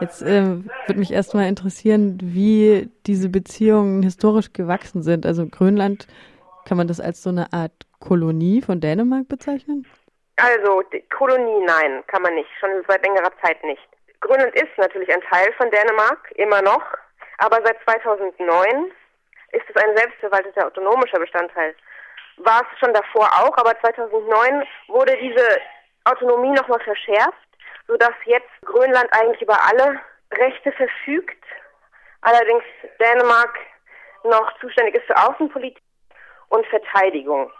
Jetzt äh, würde mich erstmal interessieren, wie diese Beziehungen historisch gewachsen sind. Also Grönland, kann man das als so eine Art Kolonie von Dänemark bezeichnen? Also Kolonie, nein, kann man nicht. Schon seit längerer Zeit nicht. Grönland ist natürlich ein Teil von Dänemark, immer noch. Aber seit 2009 ist es ein selbstverwalteter autonomischer Bestandteil. War es schon davor auch, aber 2009 wurde diese Autonomie nochmal verschärft, sodass jetzt Grönland eigentlich über alle Rechte verfügt. Allerdings Dänemark noch zuständig ist für Außenpolitik und Verteidigung.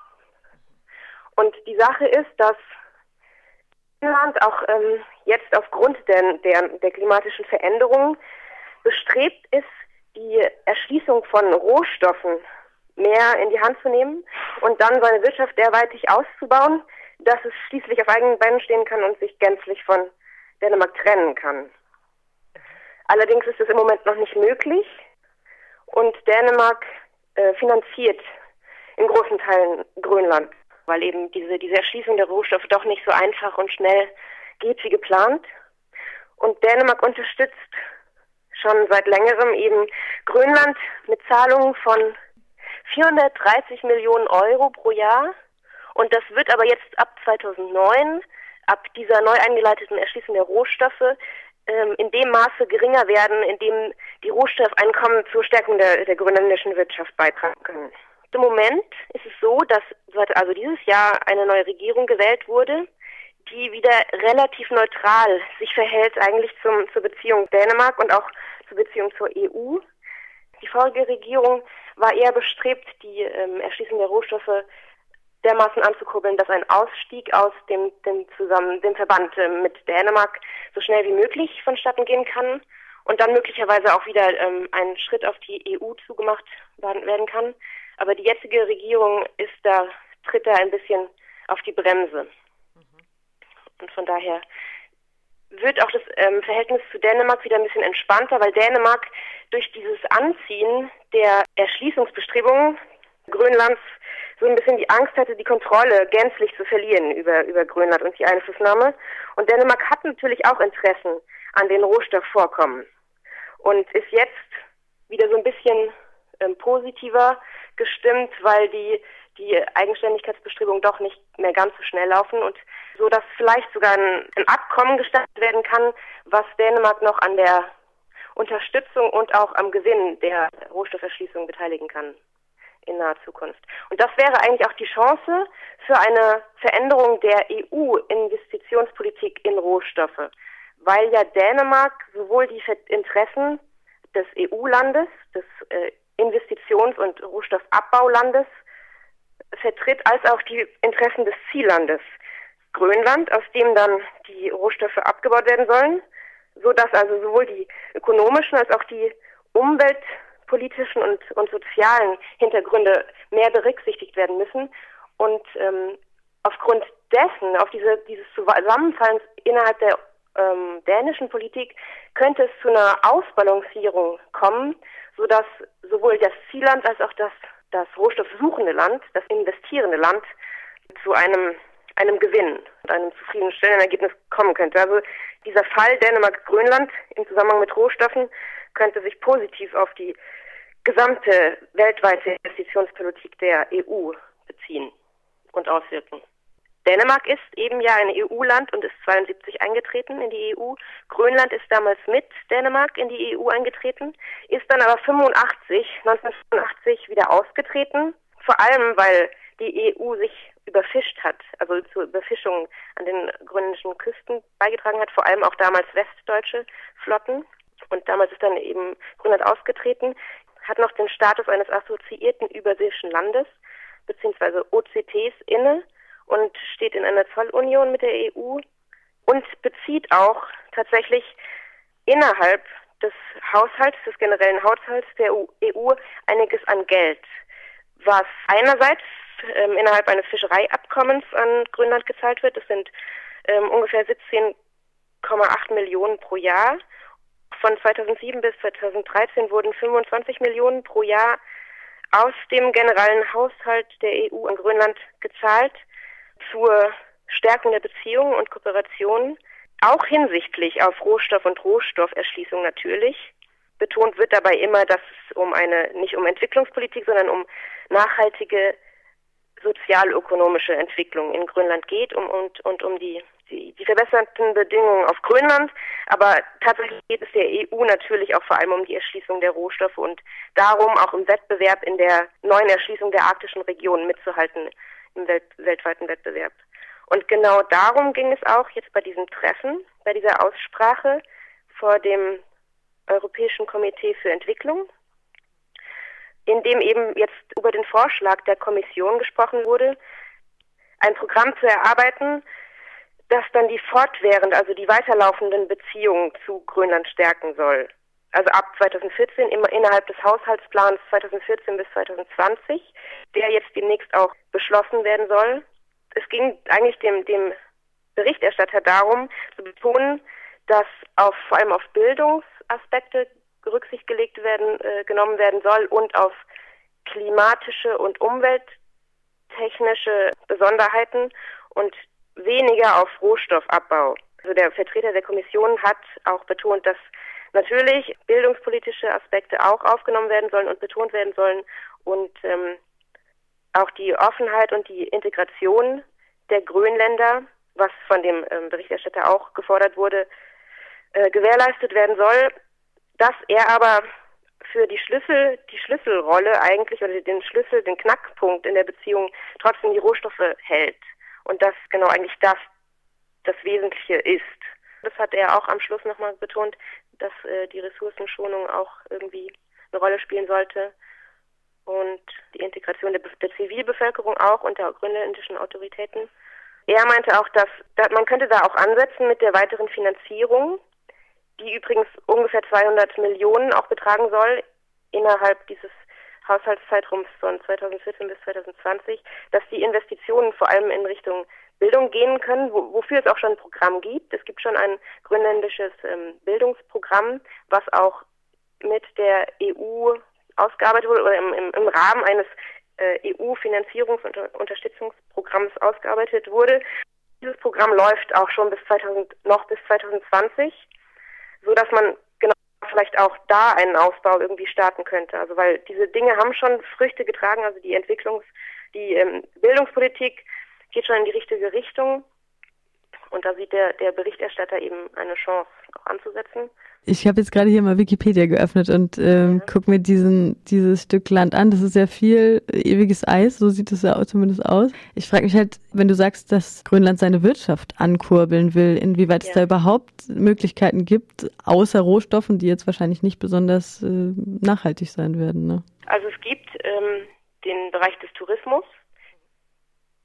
Und die Sache ist, dass Finnland auch ähm, jetzt aufgrund der, der, der klimatischen Veränderungen bestrebt ist, die Erschließung von Rohstoffen mehr in die Hand zu nehmen und dann seine Wirtschaft derweitig auszubauen, dass es schließlich auf eigenen Beinen stehen kann und sich gänzlich von Dänemark trennen kann. Allerdings ist es im Moment noch nicht möglich und Dänemark äh, finanziert in großen Teilen Grönland, weil eben diese, diese Erschließung der Rohstoffe doch nicht so einfach und schnell geht wie geplant. Und Dänemark unterstützt schon seit längerem eben Grönland mit Zahlungen von 430 Millionen Euro pro Jahr. Und das wird aber jetzt ab 2009, ab dieser neu eingeleiteten Erschließung der Rohstoffe, ähm, in dem Maße geringer werden, in dem die Rohstoffeinkommen zur Stärkung der, der grönländischen Wirtschaft beitragen können. Im Moment ist es so, dass seit also dieses Jahr eine neue Regierung gewählt wurde, die wieder relativ neutral sich verhält eigentlich zum, zur Beziehung Dänemark und auch zur Beziehung zur EU. Die vorige Regierung war eher bestrebt, die ähm, Erschließung der Rohstoffe dermaßen anzukurbeln, dass ein Ausstieg aus dem, dem, zusammen, dem Verband äh, mit Dänemark so schnell wie möglich vonstatten gehen kann und dann möglicherweise auch wieder ähm, ein Schritt auf die EU zugemacht werden kann. Aber die jetzige Regierung ist da, tritt da ein bisschen auf die Bremse. Und von daher wird auch das ähm, Verhältnis zu Dänemark wieder ein bisschen entspannter, weil Dänemark durch dieses Anziehen der Erschließungsbestrebungen Grönlands so ein bisschen die Angst hatte, die Kontrolle gänzlich zu verlieren über, über Grönland und die Einflussnahme. Und Dänemark hat natürlich auch Interessen an den Rohstoffvorkommen und ist jetzt wieder so ein bisschen ähm, positiver gestimmt, weil die die Eigenständigkeitsbestrebungen doch nicht mehr ganz so schnell laufen und so dass vielleicht sogar ein, ein Abkommen gestartet werden kann, was Dänemark noch an der Unterstützung und auch am Gewinn der Rohstofferschließung beteiligen kann in naher Zukunft. Und das wäre eigentlich auch die Chance für eine Veränderung der EU-Investitionspolitik in Rohstoffe, weil ja Dänemark sowohl die Interessen des EU-Landes, des äh, Investitions- und Rohstoffabbaulandes vertritt, als auch die Interessen des Ziellandes Grönland, aus dem dann die Rohstoffe abgebaut werden sollen, so dass also sowohl die ökonomischen als auch die umweltpolitischen und, und sozialen Hintergründe mehr berücksichtigt werden müssen. Und ähm, aufgrund dessen, auf diese, dieses Zusammenfallens innerhalb der ähm, dänischen Politik, könnte es zu einer Ausbalancierung kommen, sodass sowohl das Zielland als auch das das rohstoffsuchende Land, das investierende Land zu einem, einem Gewinn und einem zufriedenstellenden Ergebnis kommen könnte. Also dieser Fall Dänemark-Grönland im Zusammenhang mit Rohstoffen könnte sich positiv auf die gesamte weltweite Investitionspolitik der EU beziehen und auswirken. Dänemark ist eben ja ein EU-Land und ist 72 eingetreten in die EU. Grönland ist damals mit Dänemark in die EU eingetreten, ist dann aber 85, 1985 wieder ausgetreten. Vor allem, weil die EU sich überfischt hat, also zur Überfischung an den grönländischen Küsten beigetragen hat, vor allem auch damals westdeutsche Flotten. Und damals ist dann eben Grönland ausgetreten, hat noch den Status eines assoziierten überseeischen Landes, beziehungsweise OCTs inne und steht in einer Zollunion mit der EU und bezieht auch tatsächlich innerhalb des Haushalts, des generellen Haushalts der EU e einiges an Geld, was einerseits ähm, innerhalb eines Fischereiabkommens an Grönland gezahlt wird. Das sind ähm, ungefähr 17,8 Millionen pro Jahr. Von 2007 bis 2013 wurden 25 Millionen pro Jahr aus dem generellen Haushalt der EU an Grönland gezahlt zur Stärkung der Beziehungen und Kooperation auch hinsichtlich auf Rohstoff und Rohstofferschließung natürlich. Betont wird dabei immer, dass es um eine, nicht um Entwicklungspolitik, sondern um nachhaltige sozialökonomische Entwicklung in Grönland geht um, und, und um die, die, verbesserten Bedingungen auf Grönland. Aber tatsächlich geht es der EU natürlich auch vor allem um die Erschließung der Rohstoffe und darum, auch im Wettbewerb in der neuen Erschließung der arktischen Region mitzuhalten im Welt, weltweiten Wettbewerb. Und genau darum ging es auch jetzt bei diesem Treffen, bei dieser Aussprache vor dem Europäischen Komitee für Entwicklung, in dem eben jetzt über den Vorschlag der Kommission gesprochen wurde, ein Programm zu erarbeiten, das dann die fortwährend, also die weiterlaufenden Beziehungen zu Grönland stärken soll. Also ab 2014 immer innerhalb des Haushaltsplans 2014 bis 2020, der jetzt demnächst auch beschlossen werden soll es ging eigentlich dem, dem Berichterstatter darum, zu betonen, dass auf, vor allem auf Bildungsaspekte Rücksicht gelegt werden, äh, genommen werden soll und auf klimatische und umwelttechnische Besonderheiten und weniger auf Rohstoffabbau. Also der Vertreter der Kommission hat auch betont, dass natürlich bildungspolitische Aspekte auch aufgenommen werden sollen und betont werden sollen und ähm, auch die Offenheit und die Integration der Grönländer, was von dem ähm, Berichterstatter auch gefordert wurde, äh, gewährleistet werden soll, dass er aber für die Schlüssel, die Schlüsselrolle eigentlich oder den Schlüssel, den Knackpunkt in der Beziehung trotzdem die Rohstoffe hält. Und dass genau eigentlich das das Wesentliche ist. Das hat er auch am Schluss nochmal betont, dass äh, die Ressourcenschonung auch irgendwie eine Rolle spielen sollte und die Integration der, der Zivilbevölkerung auch unter grönländischen Autoritäten. Er meinte auch, dass, dass man könnte da auch ansetzen mit der weiteren Finanzierung, die übrigens ungefähr 200 Millionen auch betragen soll innerhalb dieses Haushaltszeitraums von 2014 bis 2020, dass die Investitionen vor allem in Richtung Bildung gehen können, wo, wofür es auch schon ein Programm gibt. Es gibt schon ein grönländisches ähm, Bildungsprogramm, was auch mit der EU ausgearbeitet wurde oder im, im, im Rahmen eines äh, EU-Finanzierungs- und Unterstützungsprogramms ausgearbeitet wurde. Dieses Programm läuft auch schon bis 2000, noch bis 2020, so dass man vielleicht auch da einen Ausbau irgendwie starten könnte. Also weil diese Dinge haben schon Früchte getragen, also die Entwicklungs-, die ähm, Bildungspolitik geht schon in die richtige Richtung. Und da sieht der, der Berichterstatter eben eine Chance auch anzusetzen. Ich habe jetzt gerade hier mal Wikipedia geöffnet und ähm, ja. guck mir diesen, dieses Stück Land an. Das ist ja viel ewiges Eis, so sieht es ja auch zumindest aus. Ich frage mich halt, wenn du sagst, dass Grönland seine Wirtschaft ankurbeln will, inwieweit ja. es da überhaupt Möglichkeiten gibt, außer Rohstoffen, die jetzt wahrscheinlich nicht besonders äh, nachhaltig sein werden. Ne? Also es gibt ähm, den Bereich des Tourismus,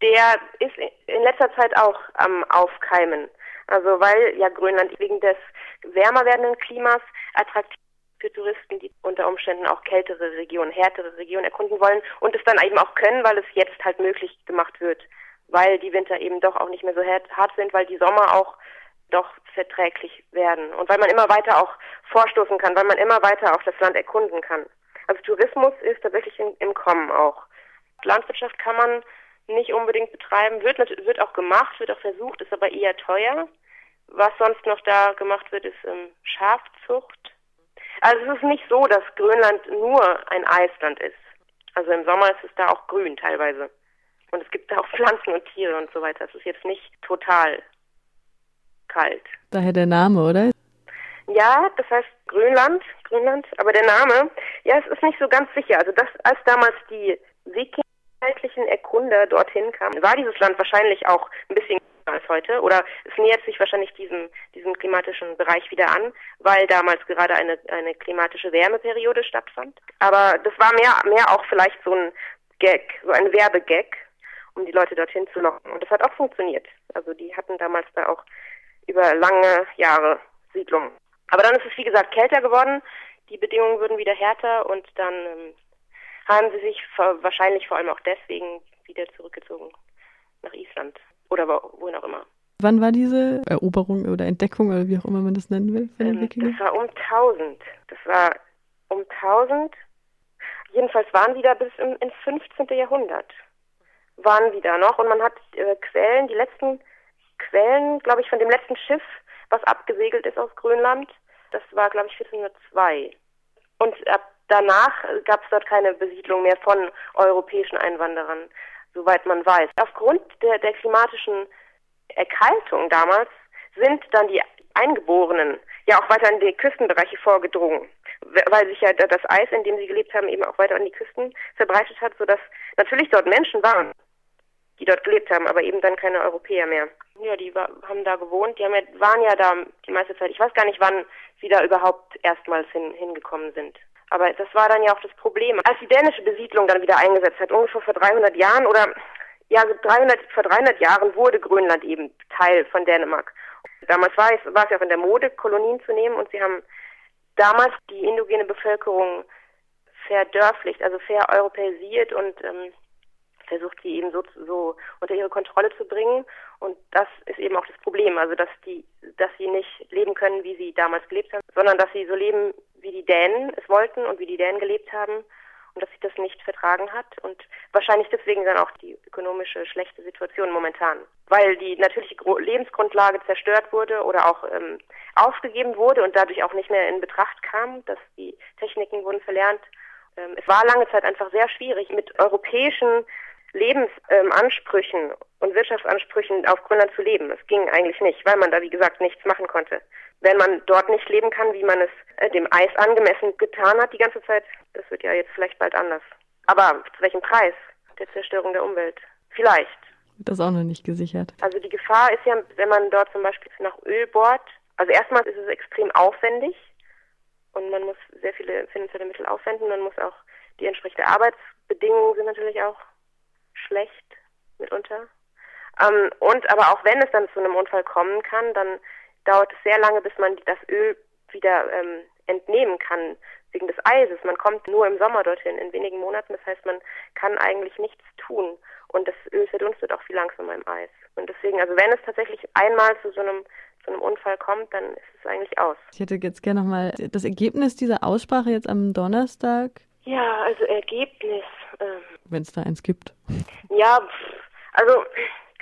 der ist in letzter Zeit auch am Aufkeimen. Also weil ja Grönland wegen des wärmer werdenden Klimas attraktiv für Touristen, die unter Umständen auch kältere Regionen, härtere Regionen erkunden wollen und es dann eben auch können, weil es jetzt halt möglich gemacht wird, weil die Winter eben doch auch nicht mehr so hart sind, weil die Sommer auch doch verträglich werden und weil man immer weiter auch vorstoßen kann, weil man immer weiter auch das Land erkunden kann. Also Tourismus ist tatsächlich in, im Kommen auch. Landwirtschaft kann man nicht unbedingt betreiben, wird, wird auch gemacht, wird auch versucht, ist aber eher teuer. Was sonst noch da gemacht wird, ist ähm, Schafzucht. Also es ist nicht so, dass Grönland nur ein Eisland ist. Also im Sommer ist es da auch grün teilweise. Und es gibt da auch Pflanzen und Tiere und so weiter. Es ist jetzt nicht total kalt. Daher der Name, oder? Ja, das heißt Grönland, Grönland, aber der Name, ja, es ist nicht so ganz sicher. Also das, als damals die Wikinger Erkunder dorthin kamen, war dieses Land wahrscheinlich auch ein bisschen als heute oder es nähert sich wahrscheinlich diesem, diesem klimatischen Bereich wieder an, weil damals gerade eine, eine klimatische Wärmeperiode stattfand. Aber das war mehr, mehr auch vielleicht so ein Gag, so ein Werbegag, um die Leute dorthin zu locken. Und das hat auch funktioniert. Also die hatten damals da auch über lange Jahre Siedlungen. Aber dann ist es wie gesagt kälter geworden, die Bedingungen wurden wieder härter und dann ähm, haben sie sich wahrscheinlich vor allem auch deswegen wieder zurückgezogen nach Island oder wohin auch immer. Wann war diese Eroberung oder Entdeckung oder wie auch immer man das nennen will von den ähm? Das war um 1000. Das war um 1000. Jedenfalls waren die da bis im, ins 15. Jahrhundert. Waren die da noch und man hat äh, Quellen, die letzten Quellen, glaube ich, von dem letzten Schiff, was abgesegelt ist aus Grönland. Das war, glaube ich, 1402. Und ab danach gab es dort keine Besiedlung mehr von europäischen Einwanderern, soweit man weiß. Aufgrund der, der klimatischen Erkaltung damals sind dann die Eingeborenen ja auch weiter in die Küstenbereiche vorgedrungen, weil sich ja das Eis, in dem sie gelebt haben, eben auch weiter an die Küsten verbreitet hat, sodass natürlich dort Menschen waren, die dort gelebt haben, aber eben dann keine Europäer mehr. Ja, die haben da gewohnt, die haben ja, waren ja da die meiste Zeit. Ich weiß gar nicht, wann sie da überhaupt erstmals hin, hingekommen sind. Aber das war dann ja auch das Problem. Als die dänische Besiedlung dann wieder eingesetzt hat, ungefähr vor 300 Jahren oder ja, 300, vor 300 Jahren wurde Grönland eben Teil von Dänemark. Damals war es, war es ja auch in der Mode, Kolonien zu nehmen und sie haben damals die indogene Bevölkerung verdörflicht, also vereuropäisiert und ähm, versucht sie eben so, so unter ihre Kontrolle zu bringen. Und das ist eben auch das Problem, also dass die, dass sie nicht leben können, wie sie damals gelebt haben, sondern dass sie so leben, wie die Dänen es wollten und wie die Dänen gelebt haben und dass sich das nicht vertragen hat und wahrscheinlich deswegen dann auch die ökonomische schlechte Situation momentan, weil die natürliche Lebensgrundlage zerstört wurde oder auch ähm, aufgegeben wurde und dadurch auch nicht mehr in Betracht kam, dass die Techniken wurden verlernt. Ähm, es war lange Zeit einfach sehr schwierig mit europäischen Lebensansprüchen ähm, und Wirtschaftsansprüchen auf Grönland zu leben. Es ging eigentlich nicht, weil man da, wie gesagt, nichts machen konnte. Wenn man dort nicht leben kann, wie man es äh, dem Eis angemessen getan hat die ganze Zeit, das wird ja jetzt vielleicht bald anders. Aber zu welchem Preis? Der Zerstörung der Umwelt. Vielleicht. Das ist auch noch nicht gesichert. Also die Gefahr ist ja, wenn man dort zum Beispiel nach Öl bohrt, also erstmal ist es extrem aufwendig und man muss sehr viele finanzielle Mittel aufwenden, man muss auch die entsprechende Arbeitsbedingungen sind natürlich auch schlecht mitunter. Ähm, und aber auch wenn es dann zu einem Unfall kommen kann, dann dauert es sehr lange, bis man das Öl wieder ähm, entnehmen kann wegen des Eises. Man kommt nur im Sommer dorthin, in wenigen Monaten. Das heißt, man kann eigentlich nichts tun. Und das Öl verdunstet auch viel langsamer im Eis. Und deswegen, also wenn es tatsächlich einmal zu so einem zu einem Unfall kommt, dann ist es eigentlich aus. Ich hätte jetzt gerne nochmal das Ergebnis dieser Aussprache jetzt am Donnerstag. Ja, also Ergebnis. Ähm, wenn es da eins gibt. Ja, also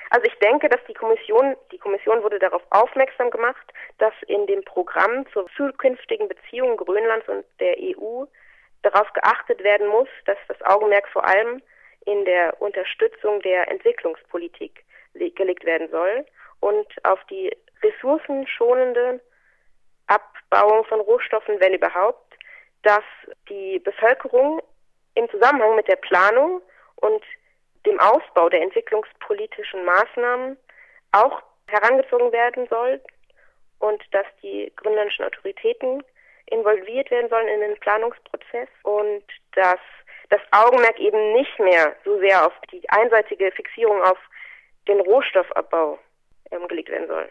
also ich denke, dass die Kommission, die Kommission wurde darauf aufmerksam gemacht, dass in dem Programm zur zukünftigen Beziehung Grönlands und der EU darauf geachtet werden muss, dass das Augenmerk vor allem in der Unterstützung der Entwicklungspolitik gelegt werden soll und auf die ressourcenschonende Abbauung von Rohstoffen, wenn überhaupt, dass die Bevölkerung im Zusammenhang mit der Planung und dem Ausbau der entwicklungspolitischen Maßnahmen auch herangezogen werden soll und dass die grönländischen Autoritäten involviert werden sollen in den Planungsprozess und dass das Augenmerk eben nicht mehr so sehr auf die einseitige Fixierung auf den Rohstoffabbau ähm, gelegt werden soll.